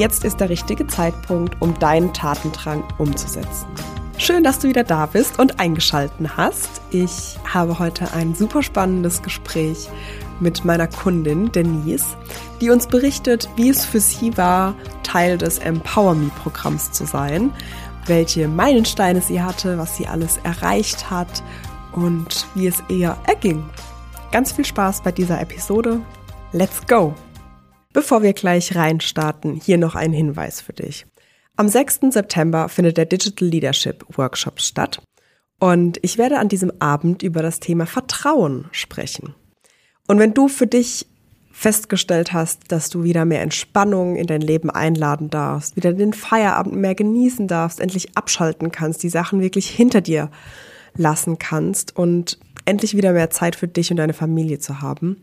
Jetzt ist der richtige Zeitpunkt, um deinen Tatendrang umzusetzen. Schön, dass du wieder da bist und eingeschalten hast. Ich habe heute ein super spannendes Gespräch mit meiner Kundin Denise, die uns berichtet, wie es für sie war, Teil des Empower Me Programms zu sein, welche Meilensteine sie hatte, was sie alles erreicht hat und wie es ihr erging. Ganz viel Spaß bei dieser Episode. Let's go! Bevor wir gleich reinstarten, hier noch ein Hinweis für dich. Am 6. September findet der Digital Leadership Workshop statt und ich werde an diesem Abend über das Thema Vertrauen sprechen. Und wenn du für dich festgestellt hast, dass du wieder mehr Entspannung in dein Leben einladen darfst, wieder den Feierabend mehr genießen darfst, endlich abschalten kannst, die Sachen wirklich hinter dir lassen kannst und endlich wieder mehr Zeit für dich und deine Familie zu haben,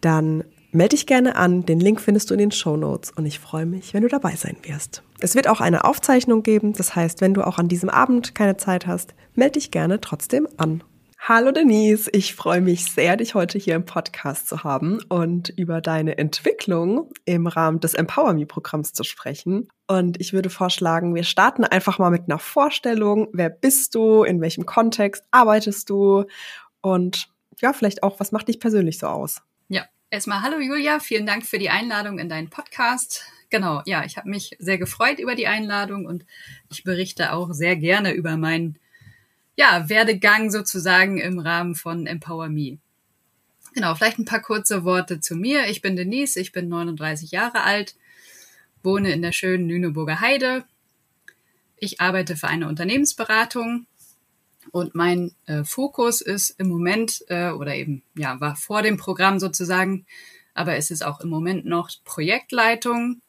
dann Melde dich gerne an, den Link findest du in den Show Notes und ich freue mich, wenn du dabei sein wirst. Es wird auch eine Aufzeichnung geben, das heißt, wenn du auch an diesem Abend keine Zeit hast, melde dich gerne trotzdem an. Hallo Denise, ich freue mich sehr, dich heute hier im Podcast zu haben und über deine Entwicklung im Rahmen des Empower Me Programms zu sprechen. Und ich würde vorschlagen, wir starten einfach mal mit einer Vorstellung. Wer bist du? In welchem Kontext arbeitest du? Und ja, vielleicht auch, was macht dich persönlich so aus? Erstmal hallo Julia, vielen Dank für die Einladung in deinen Podcast. Genau, ja, ich habe mich sehr gefreut über die Einladung und ich berichte auch sehr gerne über meinen ja, Werdegang sozusagen im Rahmen von Empower Me. Genau, vielleicht ein paar kurze Worte zu mir. Ich bin Denise, ich bin 39 Jahre alt, wohne in der schönen Lüneburger Heide. Ich arbeite für eine Unternehmensberatung und mein äh, Fokus ist im Moment, äh, oder eben, ja, war vor dem Programm sozusagen, aber es ist auch im Moment noch Projektleitung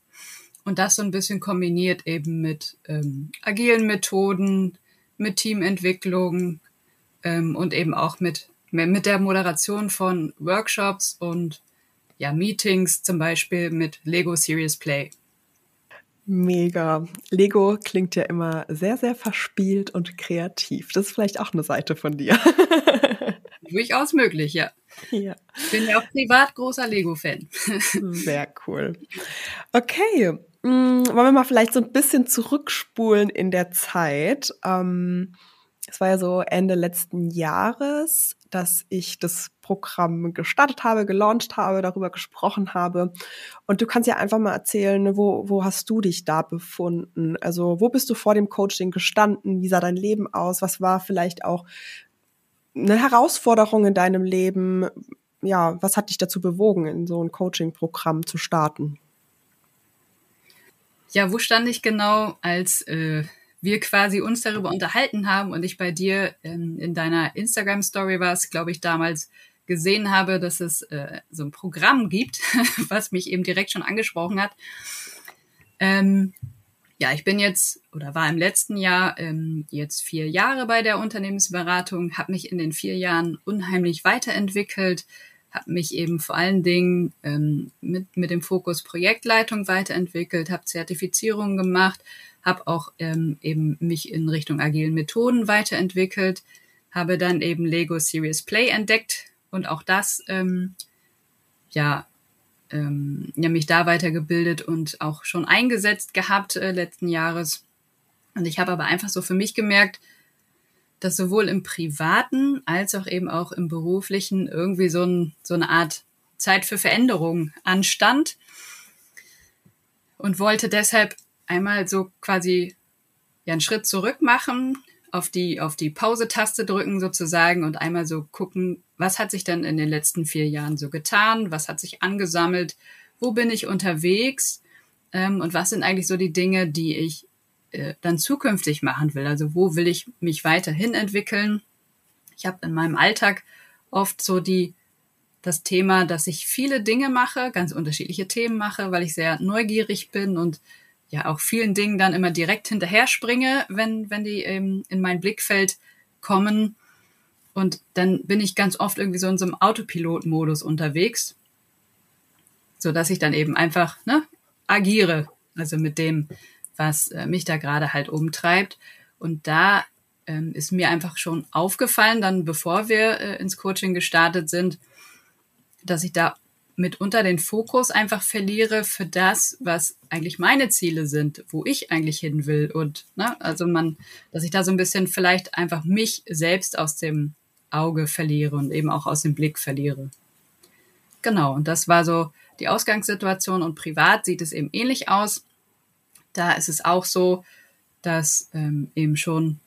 und das so ein bisschen kombiniert eben mit ähm, agilen Methoden, mit Teamentwicklung ähm, und eben auch mit, mit der Moderation von Workshops und ja, Meetings, zum Beispiel mit Lego Serious Play. Mega. Lego klingt ja immer sehr, sehr verspielt und kreativ. Das ist vielleicht auch eine Seite von dir. Durchaus möglich, ja. Ja. Bin ja auch privat großer Lego-Fan. Sehr cool. Okay. Hm, wollen wir mal vielleicht so ein bisschen zurückspulen in der Zeit? Ähm, es war ja so Ende letzten Jahres, dass ich das Programm gestartet habe, gelauncht habe, darüber gesprochen habe. Und du kannst ja einfach mal erzählen, wo, wo hast du dich da befunden? Also wo bist du vor dem Coaching gestanden? Wie sah dein Leben aus? Was war vielleicht auch eine Herausforderung in deinem Leben? Ja, was hat dich dazu bewogen, in so ein Coaching-Programm zu starten? Ja, wo stand ich genau, als äh, wir quasi uns darüber unterhalten haben und ich bei dir in, in deiner Instagram-Story war es, glaube ich, damals gesehen habe, dass es äh, so ein Programm gibt, was mich eben direkt schon angesprochen hat. Ähm, ja, ich bin jetzt oder war im letzten Jahr ähm, jetzt vier Jahre bei der Unternehmensberatung, habe mich in den vier Jahren unheimlich weiterentwickelt, habe mich eben vor allen Dingen ähm, mit, mit dem Fokus Projektleitung weiterentwickelt, habe Zertifizierungen gemacht, habe auch ähm, eben mich in Richtung agilen Methoden weiterentwickelt, habe dann eben Lego Serious Play entdeckt und auch das, ähm, ja, ähm, ja, mich da weitergebildet und auch schon eingesetzt gehabt äh, letzten Jahres. Und ich habe aber einfach so für mich gemerkt, dass sowohl im privaten als auch eben auch im beruflichen irgendwie so, ein, so eine Art Zeit für Veränderung anstand und wollte deshalb einmal so quasi ja einen Schritt zurück machen, auf die, auf die Pause-Taste drücken sozusagen und einmal so gucken, was hat sich denn in den letzten vier Jahren so getan, was hat sich angesammelt, wo bin ich unterwegs ähm, und was sind eigentlich so die Dinge, die ich äh, dann zukünftig machen will. Also wo will ich mich weiterhin entwickeln? Ich habe in meinem Alltag oft so die das Thema, dass ich viele Dinge mache, ganz unterschiedliche Themen mache, weil ich sehr neugierig bin und ja auch vielen Dingen dann immer direkt hinterher springe, wenn, wenn die ähm, in mein Blickfeld kommen. Und dann bin ich ganz oft irgendwie so in so einem Autopilot-Modus unterwegs, so dass ich dann eben einfach ne, agiere, also mit dem, was äh, mich da gerade halt umtreibt. Und da ähm, ist mir einfach schon aufgefallen, dann bevor wir äh, ins Coaching gestartet sind, dass ich da mitunter den Fokus einfach verliere für das, was eigentlich meine Ziele sind, wo ich eigentlich hin will. Und ne, also man, dass ich da so ein bisschen vielleicht einfach mich selbst aus dem Auge verliere und eben auch aus dem Blick verliere. Genau, und das war so die Ausgangssituation und privat sieht es eben ähnlich aus. Da ist es auch so, dass ähm, eben schon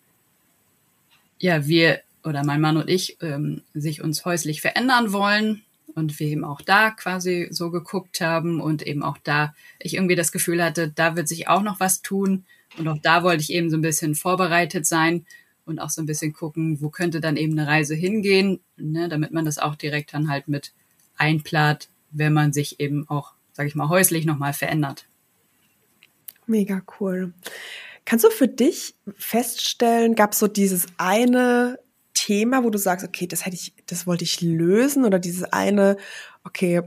ja wir oder mein Mann und ich ähm, sich uns häuslich verändern wollen und wir eben auch da quasi so geguckt haben und eben auch da ich irgendwie das Gefühl hatte, da wird sich auch noch was tun und auch da wollte ich eben so ein bisschen vorbereitet sein und auch so ein bisschen gucken, wo könnte dann eben eine Reise hingehen, ne, damit man das auch direkt dann halt mit einplant, wenn man sich eben auch, sage ich mal, häuslich nochmal verändert. Mega cool. Kannst du für dich feststellen, gab es so dieses eine Thema, wo du sagst, okay, das hätte ich, das wollte ich lösen oder dieses eine, okay,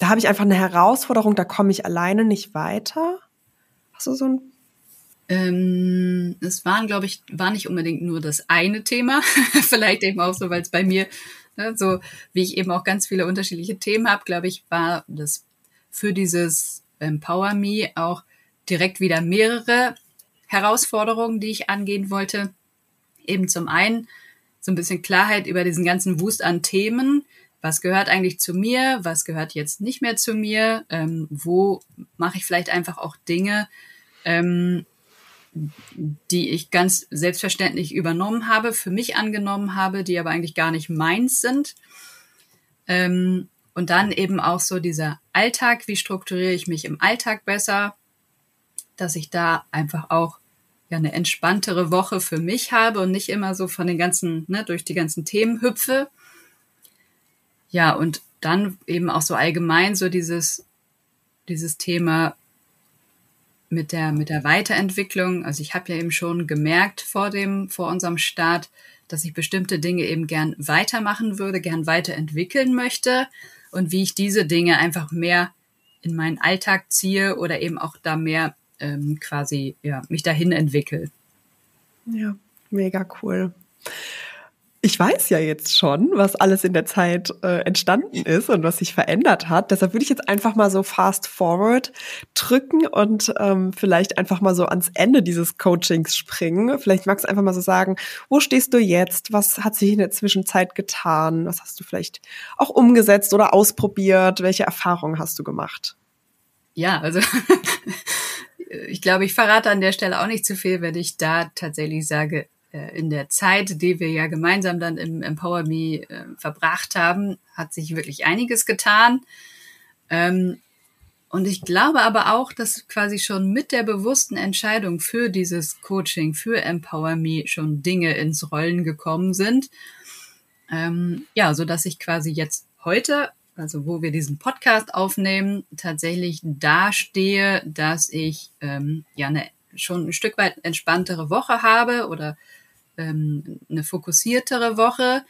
da habe ich einfach eine Herausforderung, da komme ich alleine nicht weiter? Hast du so ein ähm, es waren, glaube ich, war nicht unbedingt nur das eine Thema, vielleicht eben auch so, weil es bei mir, ne, so wie ich eben auch ganz viele unterschiedliche Themen habe, glaube ich, war das für dieses Empower Me auch direkt wieder mehrere Herausforderungen, die ich angehen wollte. Eben zum einen so ein bisschen Klarheit über diesen ganzen Wust an Themen. Was gehört eigentlich zu mir? Was gehört jetzt nicht mehr zu mir? Ähm, wo mache ich vielleicht einfach auch Dinge, ähm, die ich ganz selbstverständlich übernommen habe, für mich angenommen habe, die aber eigentlich gar nicht meins sind. Ähm, und dann eben auch so dieser Alltag, wie strukturiere ich mich im Alltag besser? Dass ich da einfach auch ja eine entspanntere Woche für mich habe und nicht immer so von den ganzen, ne, durch die ganzen Themen hüpfe. Ja, und dann eben auch so allgemein so dieses, dieses Thema mit der, mit der Weiterentwicklung. Also ich habe ja eben schon gemerkt vor dem, vor unserem Start, dass ich bestimmte Dinge eben gern weitermachen würde, gern weiterentwickeln möchte und wie ich diese Dinge einfach mehr in meinen Alltag ziehe oder eben auch da mehr ähm, quasi ja, mich dahin entwickle. Ja, mega cool. Ich weiß ja jetzt schon, was alles in der Zeit äh, entstanden ist und was sich verändert hat. Deshalb würde ich jetzt einfach mal so fast forward drücken und ähm, vielleicht einfach mal so ans Ende dieses Coachings springen. Vielleicht magst du einfach mal so sagen, wo stehst du jetzt? Was hat sich in der Zwischenzeit getan? Was hast du vielleicht auch umgesetzt oder ausprobiert? Welche Erfahrungen hast du gemacht? Ja, also ich glaube, ich verrate an der Stelle auch nicht zu viel, wenn ich da tatsächlich sage, äh, in der Zeit, die wir ja gemeinsam dann im Empower Me äh, verbracht haben, hat sich wirklich einiges getan. Ähm, und ich glaube aber auch, dass quasi schon mit der bewussten Entscheidung für dieses Coaching, für Empower Me schon Dinge ins Rollen gekommen sind. Ähm, ja, so dass ich quasi jetzt heute also wo wir diesen Podcast aufnehmen, tatsächlich dastehe, dass ich ähm, ja eine, schon ein Stück weit entspanntere Woche habe oder ähm, eine fokussiertere Woche.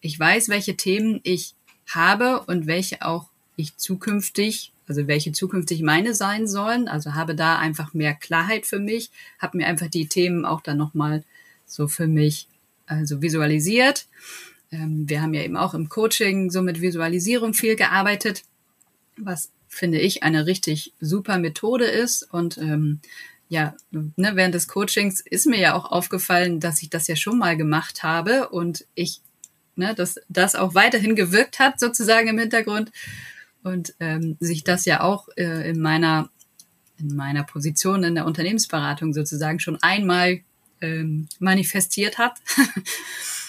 Ich weiß, welche Themen ich habe und welche auch ich zukünftig, also welche zukünftig meine sein sollen. Also habe da einfach mehr Klarheit für mich, habe mir einfach die Themen auch dann nochmal so für mich also visualisiert ähm, wir haben ja eben auch im Coaching so mit Visualisierung viel gearbeitet, was finde ich eine richtig super Methode ist. Und ähm, ja, ne, während des Coachings ist mir ja auch aufgefallen, dass ich das ja schon mal gemacht habe und ich, ne, dass das auch weiterhin gewirkt hat, sozusagen im Hintergrund. Und ähm, sich das ja auch äh, in meiner in meiner Position in der Unternehmensberatung sozusagen schon einmal ähm, manifestiert hat.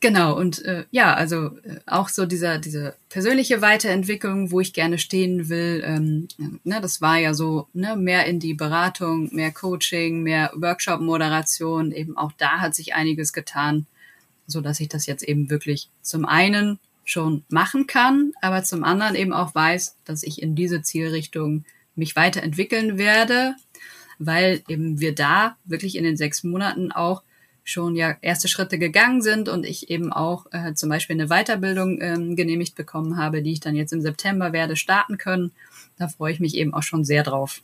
Genau, und äh, ja, also äh, auch so dieser, diese persönliche Weiterentwicklung, wo ich gerne stehen will, ähm, ne, das war ja so ne, mehr in die Beratung, mehr Coaching, mehr Workshop-Moderation, eben auch da hat sich einiges getan, so dass ich das jetzt eben wirklich zum einen schon machen kann, aber zum anderen eben auch weiß, dass ich in diese Zielrichtung mich weiterentwickeln werde, weil eben wir da wirklich in den sechs Monaten auch schon ja erste Schritte gegangen sind und ich eben auch äh, zum Beispiel eine Weiterbildung ähm, genehmigt bekommen habe, die ich dann jetzt im September werde starten können. Da freue ich mich eben auch schon sehr drauf.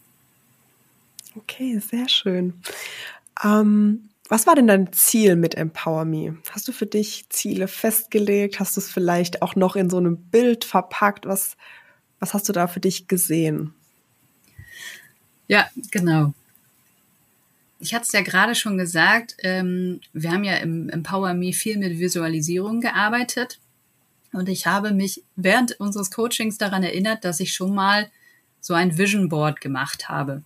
Okay, sehr schön. Ähm, was war denn dein Ziel mit Empower Me? Hast du für dich Ziele festgelegt? Hast du es vielleicht auch noch in so einem Bild verpackt? Was, was hast du da für dich gesehen? Ja, genau ich hatte es ja gerade schon gesagt, ähm, wir haben ja im Empower Me viel mit Visualisierung gearbeitet. Und ich habe mich während unseres Coachings daran erinnert, dass ich schon mal so ein Vision Board gemacht habe.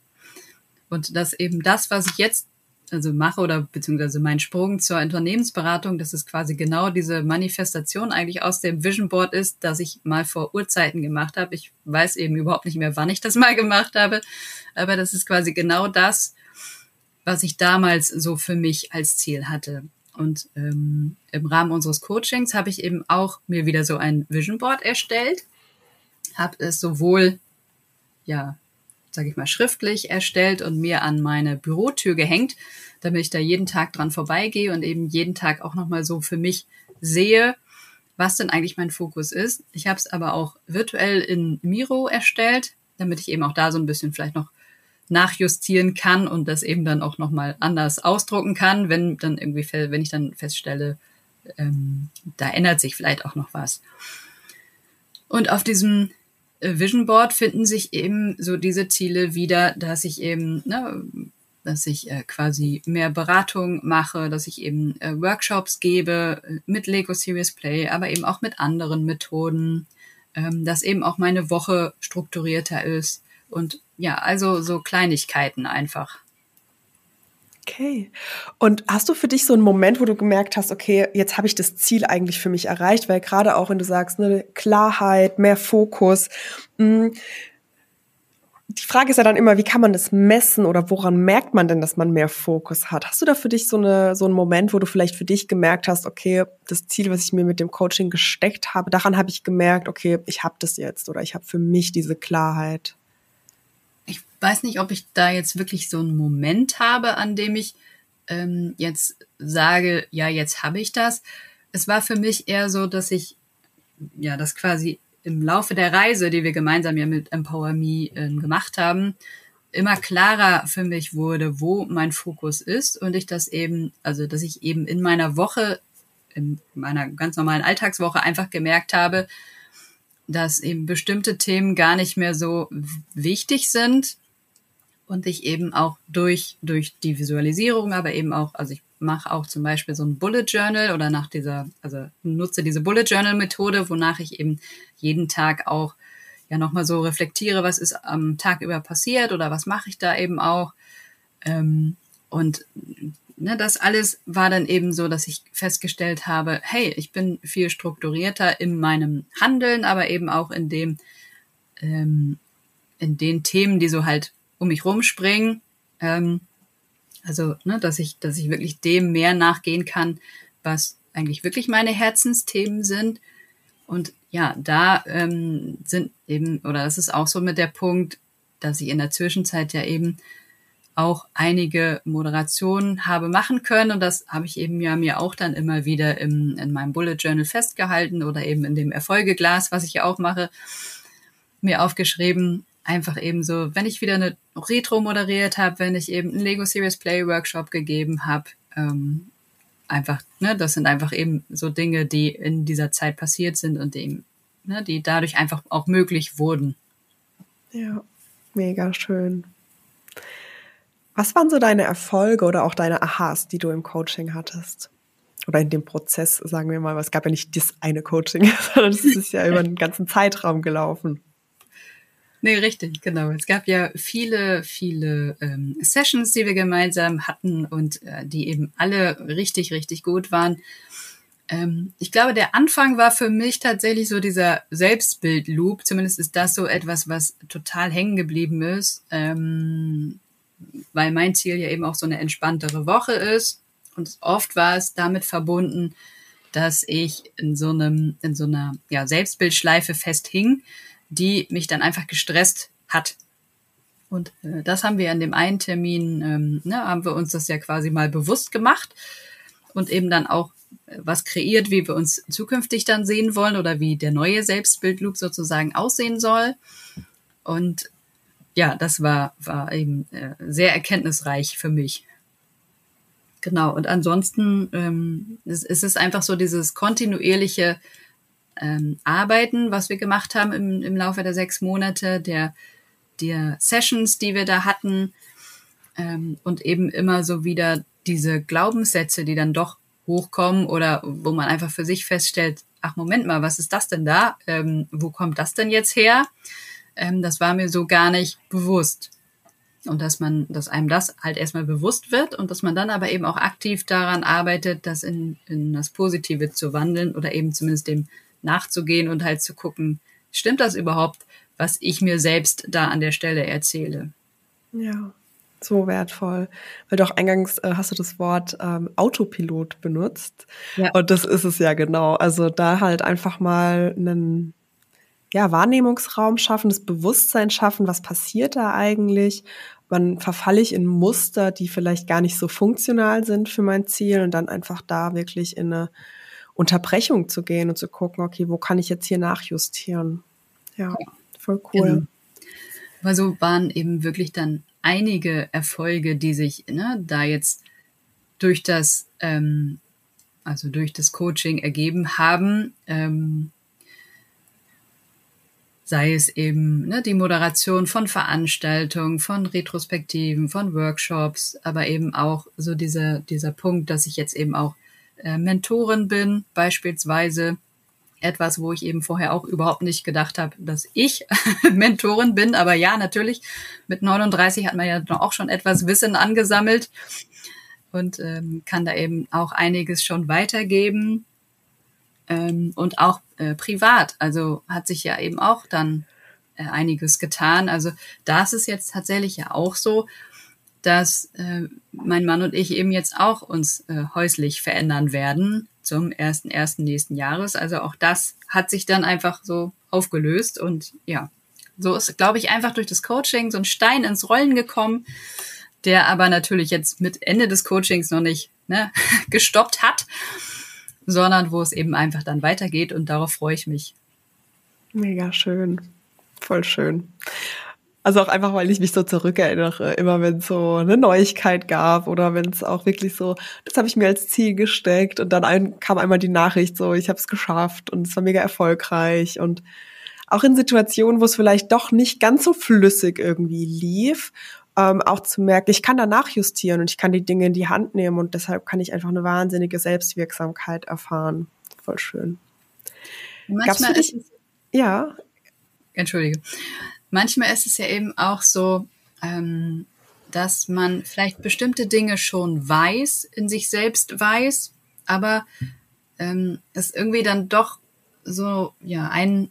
Und dass eben das, was ich jetzt also mache oder beziehungsweise mein Sprung zur Unternehmensberatung, dass es quasi genau diese Manifestation eigentlich aus dem Vision Board ist, dass ich mal vor Urzeiten gemacht habe. Ich weiß eben überhaupt nicht mehr, wann ich das mal gemacht habe, aber das ist quasi genau das, was ich damals so für mich als Ziel hatte. Und ähm, im Rahmen unseres Coachings habe ich eben auch mir wieder so ein Vision Board erstellt, habe es sowohl, ja, sage ich mal, schriftlich erstellt und mir an meine Bürotür gehängt, damit ich da jeden Tag dran vorbeigehe und eben jeden Tag auch nochmal so für mich sehe, was denn eigentlich mein Fokus ist. Ich habe es aber auch virtuell in Miro erstellt, damit ich eben auch da so ein bisschen vielleicht noch nachjustieren kann und das eben dann auch nochmal anders ausdrucken kann, wenn dann irgendwie, wenn ich dann feststelle, ähm, da ändert sich vielleicht auch noch was. Und auf diesem äh, Vision Board finden sich eben so diese Ziele wieder, dass ich eben, ne, dass ich äh, quasi mehr Beratung mache, dass ich eben äh, Workshops gebe äh, mit Lego Serious Play, aber eben auch mit anderen Methoden, ähm, dass eben auch meine Woche strukturierter ist und ja, also so Kleinigkeiten einfach. Okay. Und hast du für dich so einen Moment, wo du gemerkt hast, okay, jetzt habe ich das Ziel eigentlich für mich erreicht, weil gerade auch, wenn du sagst, ne, Klarheit, mehr Fokus, mh, hm, die Frage ist ja dann immer, wie kann man das messen oder woran merkt man denn, dass man mehr Fokus hat? Hast du da für dich so, eine, so einen Moment, wo du vielleicht für dich gemerkt hast, okay, das Ziel, was ich mir mit dem Coaching gesteckt habe, daran habe ich gemerkt, okay, ich habe das jetzt oder ich habe für mich diese Klarheit? Weiß nicht, ob ich da jetzt wirklich so einen Moment habe, an dem ich ähm, jetzt sage, ja, jetzt habe ich das. Es war für mich eher so, dass ich ja das quasi im Laufe der Reise, die wir gemeinsam ja mit Empower Me ähm, gemacht haben, immer klarer für mich wurde, wo mein Fokus ist und ich das eben, also dass ich eben in meiner Woche, in meiner ganz normalen Alltagswoche einfach gemerkt habe, dass eben bestimmte Themen gar nicht mehr so wichtig sind und ich eben auch durch, durch die Visualisierung, aber eben auch, also ich mache auch zum Beispiel so ein Bullet Journal oder nach dieser, also nutze diese Bullet Journal Methode, wonach ich eben jeden Tag auch ja nochmal so reflektiere, was ist am Tag über passiert oder was mache ich da eben auch. Ähm, und ne, das alles war dann eben so, dass ich festgestellt habe, hey, ich bin viel strukturierter in meinem Handeln, aber eben auch in dem, ähm, in den Themen, die so halt um mich rumspringen. Ähm, also, ne, dass ich, dass ich wirklich dem mehr nachgehen kann, was eigentlich wirklich meine Herzensthemen sind. Und ja, da ähm, sind eben, oder das ist auch so mit der Punkt, dass ich in der Zwischenzeit ja eben auch einige Moderationen habe machen können. Und das habe ich eben ja mir auch dann immer wieder im, in meinem Bullet Journal festgehalten oder eben in dem Erfolgeglas, was ich ja auch mache, mir aufgeschrieben, einfach eben so, wenn ich wieder eine Retro moderiert habe, wenn ich eben einen Lego Serious Play Workshop gegeben habe, ähm, einfach, ne, das sind einfach eben so Dinge, die in dieser Zeit passiert sind und die, ne, die dadurch einfach auch möglich wurden. Ja, mega schön. Was waren so deine Erfolge oder auch deine Aha's, die du im Coaching hattest? Oder in dem Prozess, sagen wir mal, es gab ja nicht das eine Coaching, sondern es ist ja über einen ganzen Zeitraum gelaufen. Nee, richtig, genau. Es gab ja viele, viele ähm, Sessions, die wir gemeinsam hatten und äh, die eben alle richtig, richtig gut waren. Ähm, ich glaube, der Anfang war für mich tatsächlich so dieser Selbstbild-Loop. Zumindest ist das so etwas, was total hängen geblieben ist, ähm, weil mein Ziel ja eben auch so eine entspanntere Woche ist. Und oft war es damit verbunden, dass ich in so einem, in so einer ja, Selbstbildschleife festhing die mich dann einfach gestresst hat. Und äh, das haben wir an dem einen Termin, ähm, ne, haben wir uns das ja quasi mal bewusst gemacht und eben dann auch äh, was kreiert, wie wir uns zukünftig dann sehen wollen oder wie der neue Selbstbildloop sozusagen aussehen soll. Und ja, das war, war eben äh, sehr erkenntnisreich für mich. Genau, und ansonsten ähm, es, es ist einfach so dieses kontinuierliche ähm, Arbeiten, was wir gemacht haben im, im Laufe der sechs Monate, der, der Sessions, die wir da hatten ähm, und eben immer so wieder diese Glaubenssätze, die dann doch hochkommen oder wo man einfach für sich feststellt, ach Moment mal, was ist das denn da? Ähm, wo kommt das denn jetzt her? Ähm, das war mir so gar nicht bewusst. Und dass man, dass einem das halt erstmal bewusst wird und dass man dann aber eben auch aktiv daran arbeitet, das in, in das Positive zu wandeln oder eben zumindest dem nachzugehen und halt zu gucken, stimmt das überhaupt, was ich mir selbst da an der Stelle erzähle? Ja, so wertvoll. Weil doch eingangs äh, hast du das Wort ähm, Autopilot benutzt. Ja. Und das ist es ja genau. Also da halt einfach mal einen ja, Wahrnehmungsraum schaffen, das Bewusstsein schaffen, was passiert da eigentlich? Wann verfalle ich in Muster, die vielleicht gar nicht so funktional sind für mein Ziel und dann einfach da wirklich in eine Unterbrechung zu gehen und zu gucken, okay, wo kann ich jetzt hier nachjustieren? Ja, voll cool. Genau. Aber so waren eben wirklich dann einige Erfolge, die sich ne, da jetzt durch das, ähm, also durch das Coaching ergeben haben. Ähm, sei es eben ne, die Moderation von Veranstaltungen, von Retrospektiven, von Workshops, aber eben auch so dieser, dieser Punkt, dass ich jetzt eben auch äh, Mentorin bin, beispielsweise etwas, wo ich eben vorher auch überhaupt nicht gedacht habe, dass ich Mentorin bin. Aber ja, natürlich, mit 39 hat man ja auch schon etwas Wissen angesammelt und ähm, kann da eben auch einiges schon weitergeben ähm, und auch äh, privat. Also hat sich ja eben auch dann äh, einiges getan. Also da ist jetzt tatsächlich ja auch so, dass äh, mein Mann und ich eben jetzt auch uns äh, häuslich verändern werden zum ersten ersten nächsten Jahres. Also auch das hat sich dann einfach so aufgelöst und ja, so ist, glaube ich, einfach durch das Coaching so ein Stein ins Rollen gekommen, der aber natürlich jetzt mit Ende des Coachings noch nicht ne, gestoppt hat sondern wo es eben einfach dann weitergeht und darauf freue ich mich. Mega schön. Voll schön. Also auch einfach, weil ich mich so zurückerinnere, immer wenn es so eine Neuigkeit gab oder wenn es auch wirklich so, das habe ich mir als Ziel gesteckt und dann ein, kam einmal die Nachricht so, ich habe es geschafft und es war mega erfolgreich und auch in Situationen, wo es vielleicht doch nicht ganz so flüssig irgendwie lief ähm, auch zu merken, ich kann danach justieren und ich kann die Dinge in die Hand nehmen und deshalb kann ich einfach eine wahnsinnige Selbstwirksamkeit erfahren. Voll schön. Manchmal ist es, ja. Entschuldige. Manchmal ist es ja eben auch so, ähm, dass man vielleicht bestimmte Dinge schon weiß, in sich selbst weiß, aber ähm, es irgendwie dann doch so ja einen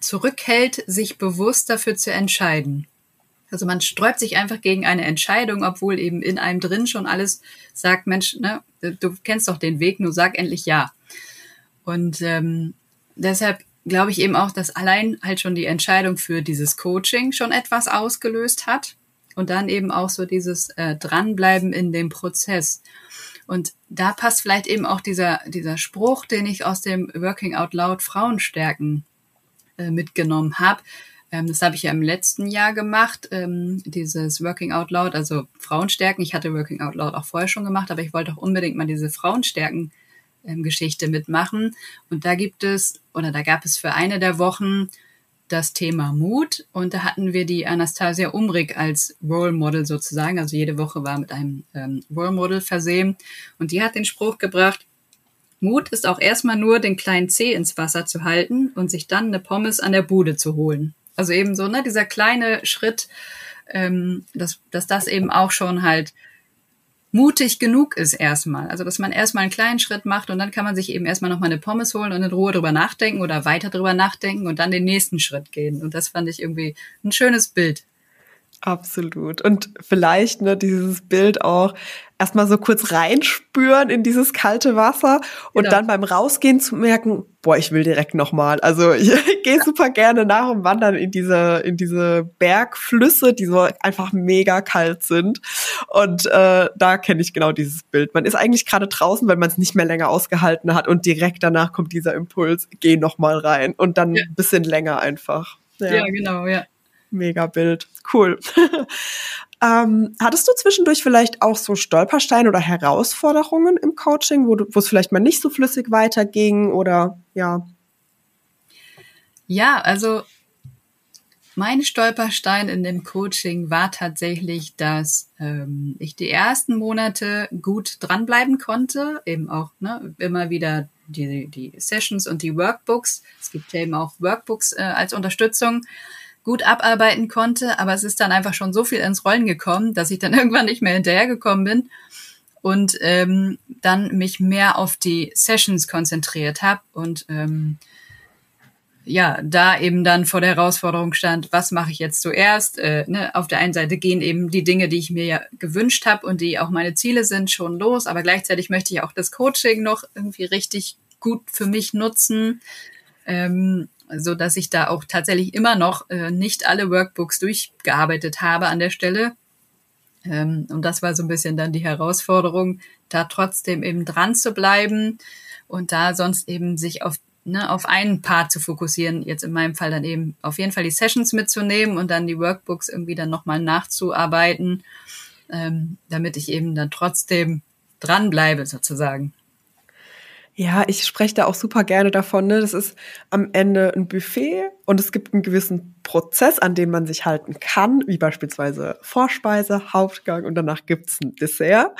zurückhält, sich bewusst dafür zu entscheiden. Also man sträubt sich einfach gegen eine Entscheidung, obwohl eben in einem drin schon alles sagt, Mensch, ne, du kennst doch den Weg, nur sag endlich ja. Und ähm, deshalb glaube ich eben auch, dass allein halt schon die Entscheidung für dieses Coaching schon etwas ausgelöst hat und dann eben auch so dieses äh, dranbleiben in dem Prozess. Und da passt vielleicht eben auch dieser, dieser Spruch, den ich aus dem Working Out Loud Frauenstärken äh, mitgenommen habe. Ähm, das habe ich ja im letzten Jahr gemacht, ähm, dieses Working Out Loud, also Frauenstärken. Ich hatte Working Out Loud auch vorher schon gemacht, aber ich wollte auch unbedingt mal diese Frauenstärken Geschichte mitmachen. Und da gibt es, oder da gab es für eine der Wochen das Thema Mut und da hatten wir die Anastasia Umrig als Role Model sozusagen. Also jede Woche war mit einem ähm, Role Model versehen und die hat den Spruch gebracht, Mut ist auch erstmal nur den kleinen Zeh ins Wasser zu halten und sich dann eine Pommes an der Bude zu holen. Also eben so, ne, dieser kleine Schritt, ähm, dass, dass das eben auch schon halt mutig genug ist erstmal. Also dass man erstmal einen kleinen Schritt macht und dann kann man sich eben erstmal nochmal eine Pommes holen und in Ruhe drüber nachdenken oder weiter drüber nachdenken und dann den nächsten Schritt gehen. Und das fand ich irgendwie ein schönes Bild. Absolut. Und vielleicht ne, dieses Bild auch erstmal so kurz reinspüren in dieses kalte Wasser und genau. dann beim Rausgehen zu merken, boah, ich will direkt nochmal. Also ich gehe super gerne nach dem Wandern in diese, in diese Bergflüsse, die so einfach mega kalt sind. Und äh, da kenne ich genau dieses Bild. Man ist eigentlich gerade draußen, weil man es nicht mehr länger ausgehalten hat und direkt danach kommt dieser Impuls, geh nochmal rein und dann ja. ein bisschen länger einfach. Ja, ja genau, ja. Mega Bild. Cool. ähm, hattest du zwischendurch vielleicht auch so Stolpersteine oder Herausforderungen im Coaching, wo, es vielleicht mal nicht so flüssig weiterging oder ja? Ja, also mein Stolperstein in dem Coaching war tatsächlich, dass ähm, ich die ersten Monate gut dranbleiben konnte, eben auch ne, immer wieder die, die Sessions und die Workbooks. Es gibt ja eben auch Workbooks äh, als Unterstützung gut abarbeiten konnte, aber es ist dann einfach schon so viel ins Rollen gekommen, dass ich dann irgendwann nicht mehr hinterhergekommen bin und ähm, dann mich mehr auf die Sessions konzentriert habe und ähm, ja, da eben dann vor der Herausforderung stand, was mache ich jetzt zuerst? Äh, ne, auf der einen Seite gehen eben die Dinge, die ich mir ja gewünscht habe und die auch meine Ziele sind, schon los, aber gleichzeitig möchte ich auch das Coaching noch irgendwie richtig gut für mich nutzen. Ähm, so dass ich da auch tatsächlich immer noch äh, nicht alle Workbooks durchgearbeitet habe an der Stelle. Ähm, und das war so ein bisschen dann die Herausforderung, da trotzdem eben dran zu bleiben und da sonst eben sich auf ne, auf einen Part zu fokussieren. Jetzt in meinem Fall dann eben auf jeden Fall die Sessions mitzunehmen und dann die Workbooks irgendwie dann nochmal nachzuarbeiten, ähm, damit ich eben dann trotzdem dranbleibe sozusagen. Ja, ich spreche da auch super gerne davon. Ne? Das ist am Ende ein Buffet und es gibt einen gewissen Prozess, an den man sich halten kann, wie beispielsweise Vorspeise, Hauptgang und danach gibt's ein Dessert.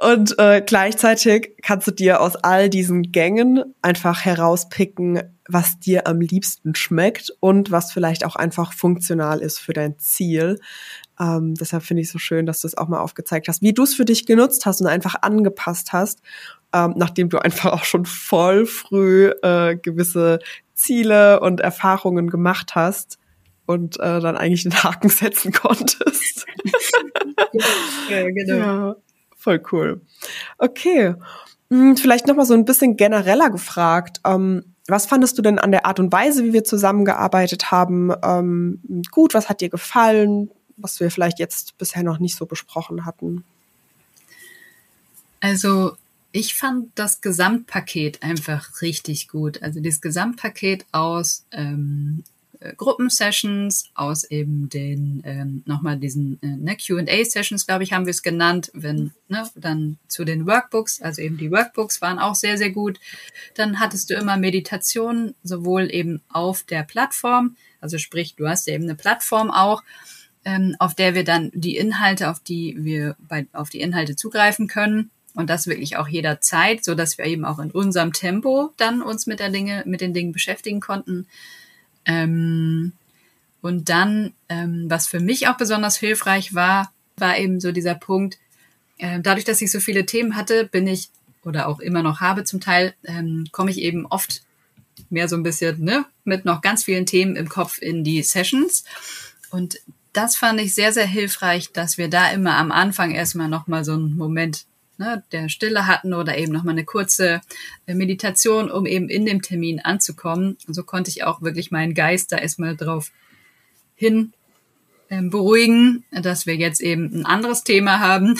Und äh, gleichzeitig kannst du dir aus all diesen Gängen einfach herauspicken, was dir am liebsten schmeckt und was vielleicht auch einfach funktional ist für dein Ziel. Ähm, deshalb finde ich es so schön, dass du es auch mal aufgezeigt hast, wie du es für dich genutzt hast und einfach angepasst hast ähm, nachdem du einfach auch schon voll früh äh, gewisse Ziele und Erfahrungen gemacht hast und äh, dann eigentlich den Haken setzen konntest. ja, genau. Ja, voll cool. Okay, hm, vielleicht noch mal so ein bisschen genereller gefragt. Ähm, was fandest du denn an der Art und Weise, wie wir zusammengearbeitet haben, ähm, gut? Was hat dir gefallen, was wir vielleicht jetzt bisher noch nicht so besprochen hatten? Also ich fand das Gesamtpaket einfach richtig gut. Also das Gesamtpaket aus ähm, äh, Gruppensessions, aus eben den ähm, nochmal diesen äh, ne, QA-Sessions, glaube ich, haben wir es genannt, wenn, ne, dann zu den Workbooks, also eben die Workbooks waren auch sehr, sehr gut. Dann hattest du immer Meditationen, sowohl eben auf der Plattform, also sprich, du hast ja eben eine Plattform auch, ähm, auf der wir dann die Inhalte, auf die wir bei, auf die Inhalte zugreifen können und das wirklich auch jederzeit, so dass wir eben auch in unserem Tempo dann uns mit der Dinge, mit den Dingen beschäftigen konnten. Ähm, und dann, ähm, was für mich auch besonders hilfreich war, war eben so dieser Punkt, äh, dadurch, dass ich so viele Themen hatte, bin ich oder auch immer noch habe zum Teil, ähm, komme ich eben oft mehr so ein bisschen ne, mit noch ganz vielen Themen im Kopf in die Sessions. Und das fand ich sehr, sehr hilfreich, dass wir da immer am Anfang erstmal nochmal so einen Moment ne, der Stille hatten oder eben nochmal eine kurze äh, Meditation, um eben in dem Termin anzukommen. Und so konnte ich auch wirklich meinen Geist da erstmal drauf hin ähm, beruhigen, dass wir jetzt eben ein anderes Thema haben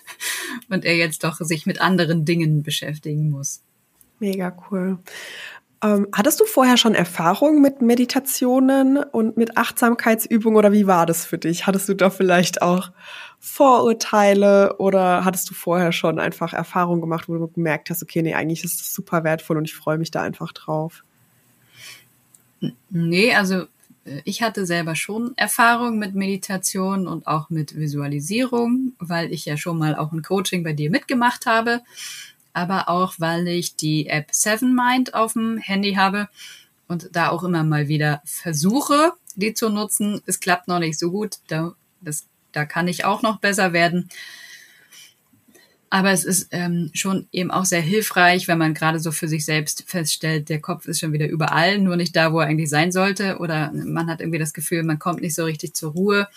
und er jetzt doch sich mit anderen Dingen beschäftigen muss. Mega cool. Ähm, hattest du vorher schon Erfahrung mit Meditationen und mit Achtsamkeitsübungen oder wie war das für dich? Hattest du da vielleicht auch Vorurteile oder hattest du vorher schon einfach Erfahrung gemacht, wo du gemerkt hast, okay, nee, eigentlich ist das super wertvoll und ich freue mich da einfach drauf? Nee, also äh, ich hatte selber schon Erfahrung mit Meditation und auch mit Visualisierung, weil ich ja schon mal auch ein Coaching bei dir mitgemacht habe, aber auch weil ich die App Seven Mind auf dem Handy habe und da auch immer mal wieder versuche, die zu nutzen. Es klappt noch nicht so gut. Das da kann ich auch noch besser werden. Aber es ist ähm, schon eben auch sehr hilfreich, wenn man gerade so für sich selbst feststellt, der Kopf ist schon wieder überall, nur nicht da, wo er eigentlich sein sollte. Oder man hat irgendwie das Gefühl, man kommt nicht so richtig zur Ruhe.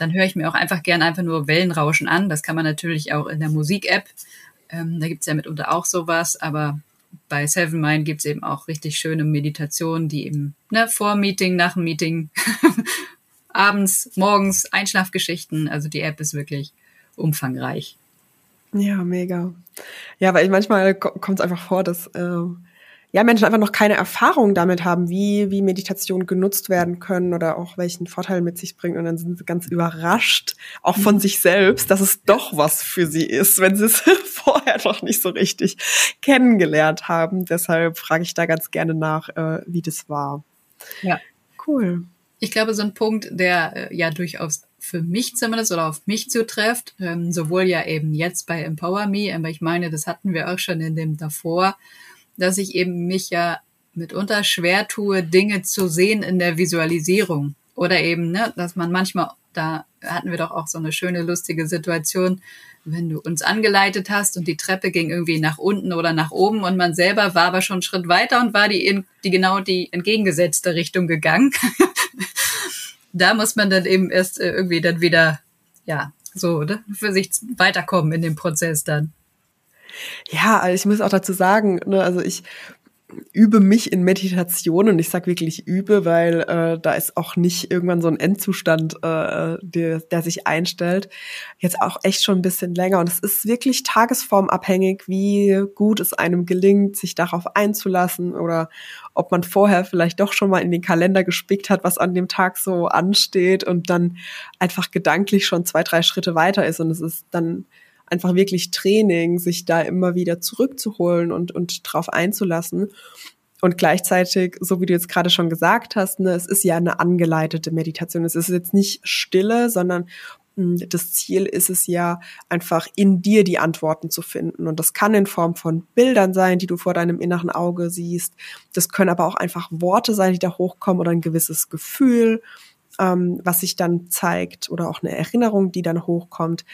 dann höre ich mir auch einfach gern einfach nur Wellenrauschen an. Das kann man natürlich auch in der Musik-App. Ähm, da gibt's ja mitunter auch sowas, aber bei Seven Mind gibt's eben auch richtig schöne Meditationen, die eben ne, vor Meeting, nach dem Meeting, abends, morgens, Einschlafgeschichten. Also die App ist wirklich umfangreich. Ja, mega. Ja, weil ich manchmal kommt es einfach vor, dass äh, ja, Menschen einfach noch keine Erfahrung damit haben, wie, wie Meditation genutzt werden können oder auch welchen Vorteil mit sich bringt. Und dann sind sie ganz überrascht, auch von mhm. sich selbst, dass es doch was für sie ist, wenn sie es vorher noch nicht so richtig kennengelernt haben. Deshalb frage ich da ganz gerne nach, äh, wie das war. Ja. Cool. Ich glaube, so ein Punkt, der äh, ja durchaus für mich zumindest oder auf mich zutrifft, ähm, sowohl ja eben jetzt bei Empower Me, aber ich meine, das hatten wir auch schon in dem davor, dass ich eben mich ja mitunter schwer tue, Dinge zu sehen in der Visualisierung. Oder eben, ne, dass man manchmal, da hatten wir doch auch so eine schöne, lustige Situation, wenn du uns angeleitet hast und die Treppe ging irgendwie nach unten oder nach oben und man selber war aber schon einen Schritt weiter und war die in die genau die entgegengesetzte Richtung gegangen. da muss man dann eben erst äh, irgendwie dann wieder, ja, so, ne, für sich weiterkommen in dem Prozess dann. Ja, also ich muss auch dazu sagen, ne, also ich übe mich in Meditation und ich sag wirklich übe, weil äh, da ist auch nicht irgendwann so ein Endzustand, äh, der, der sich einstellt. Jetzt auch echt schon ein bisschen länger und es ist wirklich tagesformabhängig, wie gut es einem gelingt, sich darauf einzulassen oder ob man vorher vielleicht doch schon mal in den Kalender gespickt hat, was an dem Tag so ansteht und dann einfach gedanklich schon zwei, drei Schritte weiter ist und es ist dann einfach wirklich Training, sich da immer wieder zurückzuholen und, und drauf einzulassen. Und gleichzeitig, so wie du jetzt gerade schon gesagt hast, ne, es ist ja eine angeleitete Meditation. Es ist jetzt nicht Stille, sondern hm, das Ziel ist es ja, einfach in dir die Antworten zu finden. Und das kann in Form von Bildern sein, die du vor deinem inneren Auge siehst. Das können aber auch einfach Worte sein, die da hochkommen oder ein gewisses Gefühl, ähm, was sich dann zeigt oder auch eine Erinnerung, die dann hochkommt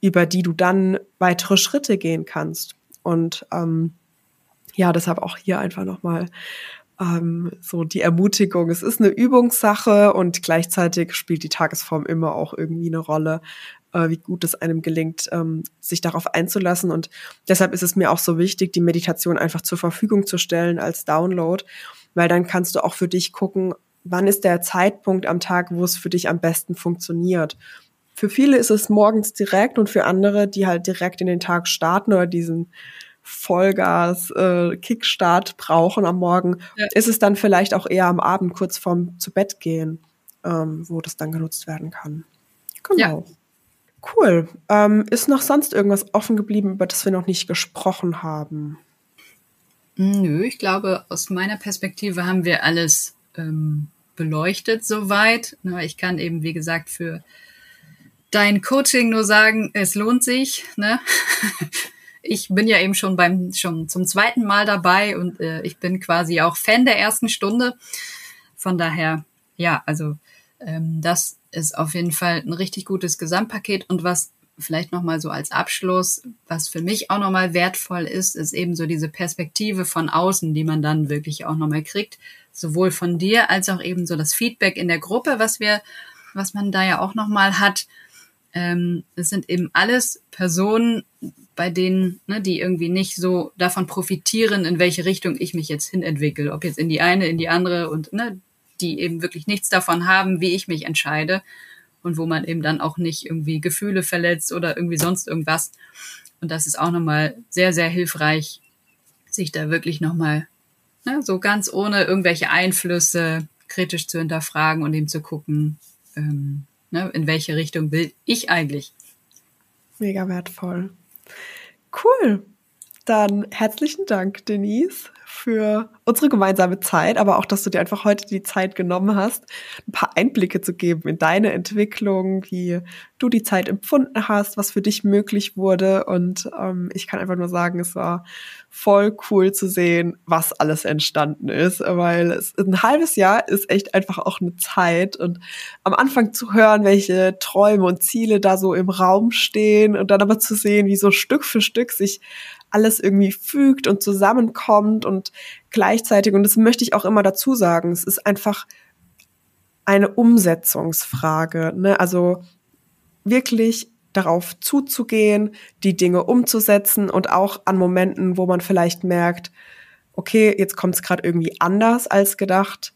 über die du dann weitere Schritte gehen kannst. Und ähm, ja, deshalb auch hier einfach nochmal ähm, so die Ermutigung. Es ist eine Übungssache und gleichzeitig spielt die Tagesform immer auch irgendwie eine Rolle, äh, wie gut es einem gelingt, ähm, sich darauf einzulassen. Und deshalb ist es mir auch so wichtig, die Meditation einfach zur Verfügung zu stellen als Download, weil dann kannst du auch für dich gucken, wann ist der Zeitpunkt am Tag, wo es für dich am besten funktioniert. Für viele ist es morgens direkt und für andere, die halt direkt in den Tag starten oder diesen Vollgas äh, Kickstart brauchen am Morgen, ja. ist es dann vielleicht auch eher am Abend kurz vorm zu Bett gehen, ähm, wo das dann genutzt werden kann. Genau. Ja. Cool. Ähm, ist noch sonst irgendwas offen geblieben, über das wir noch nicht gesprochen haben? Nö, ich glaube, aus meiner Perspektive haben wir alles ähm, beleuchtet soweit. Ich kann eben, wie gesagt, für dein Coaching nur sagen, es lohnt sich. Ne? Ich bin ja eben schon beim schon zum zweiten Mal dabei und äh, ich bin quasi auch Fan der ersten Stunde. Von daher, ja, also ähm, das ist auf jeden Fall ein richtig gutes Gesamtpaket und was vielleicht noch mal so als Abschluss, was für mich auch noch mal wertvoll ist, ist eben so diese Perspektive von außen, die man dann wirklich auch noch mal kriegt, sowohl von dir als auch eben so das Feedback in der Gruppe, was wir, was man da ja auch noch mal hat ähm, es sind eben alles Personen, bei denen, ne, die irgendwie nicht so davon profitieren, in welche Richtung ich mich jetzt hinentwickle, ob jetzt in die eine, in die andere und ne, die eben wirklich nichts davon haben, wie ich mich entscheide und wo man eben dann auch nicht irgendwie Gefühle verletzt oder irgendwie sonst irgendwas. Und das ist auch nochmal sehr, sehr hilfreich, sich da wirklich nochmal ne, so ganz ohne irgendwelche Einflüsse kritisch zu hinterfragen und eben zu gucken, ähm, Ne? In welche Richtung will ich eigentlich? Mega wertvoll. Cool. Dann herzlichen Dank, Denise, für unsere gemeinsame Zeit, aber auch, dass du dir einfach heute die Zeit genommen hast, ein paar Einblicke zu geben in deine Entwicklung, wie du die Zeit empfunden hast, was für dich möglich wurde. Und ähm, ich kann einfach nur sagen, es war voll cool zu sehen, was alles entstanden ist, weil es ein halbes Jahr ist echt einfach auch eine Zeit und am Anfang zu hören, welche Träume und Ziele da so im Raum stehen und dann aber zu sehen, wie so Stück für Stück sich alles irgendwie fügt und zusammenkommt und gleichzeitig, und das möchte ich auch immer dazu sagen, es ist einfach eine Umsetzungsfrage. Ne? Also wirklich darauf zuzugehen, die Dinge umzusetzen und auch an Momenten, wo man vielleicht merkt, okay, jetzt kommt es gerade irgendwie anders als gedacht,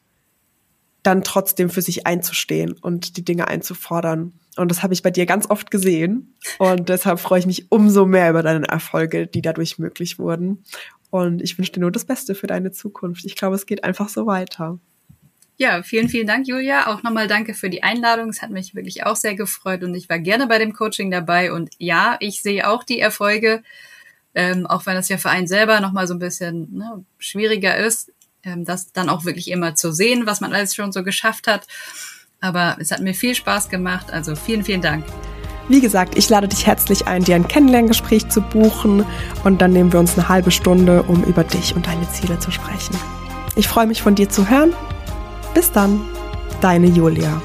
dann trotzdem für sich einzustehen und die Dinge einzufordern. Und das habe ich bei dir ganz oft gesehen. Und deshalb freue ich mich umso mehr über deine Erfolge, die dadurch möglich wurden. Und ich wünsche dir nur das Beste für deine Zukunft. Ich glaube, es geht einfach so weiter. Ja, vielen, vielen Dank, Julia. Auch nochmal danke für die Einladung. Es hat mich wirklich auch sehr gefreut und ich war gerne bei dem Coaching dabei. Und ja, ich sehe auch die Erfolge, ähm, auch wenn das ja für einen selber nochmal so ein bisschen ne, schwieriger ist, ähm, das dann auch wirklich immer zu sehen, was man alles schon so geschafft hat. Aber es hat mir viel Spaß gemacht. Also vielen, vielen Dank. Wie gesagt, ich lade dich herzlich ein, dir ein Kennenlerngespräch zu buchen und dann nehmen wir uns eine halbe Stunde, um über dich und deine Ziele zu sprechen. Ich freue mich von dir zu hören bis dann, deine Julia.